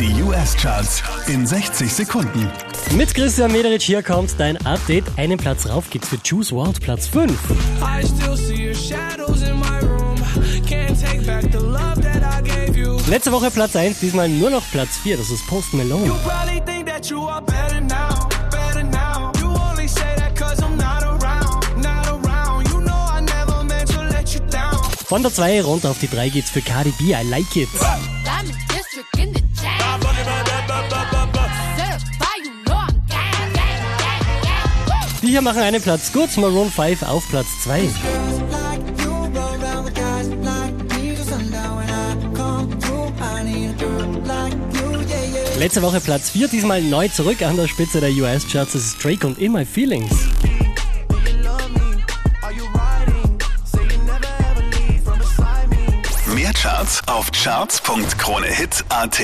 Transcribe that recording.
Die US-Charts in 60 Sekunden. Mit Christian Mederich hier kommt dein Update. Einen Platz rauf geht's für Choose World, Platz 5. I still see your shadows in my room. Can't take back the love that I gave you. Letzte Woche Platz 1, diesmal nur noch Platz 4. Das ist Post Malone. Von der 2 runter auf die 3 geht's für Cardi B, I Like It. Hier machen einen Platz gut, Maroon 5 auf Platz 2. like you roll around with guys like me till sundown when I come through. I need a girl like you, yeah, yeah. Letzte Woche Platz 4, diesmal neu zurück an der Spitze der US-Charts. Ist Drake und In My Feelings. Mehr Charts auf charts.kronehit.at.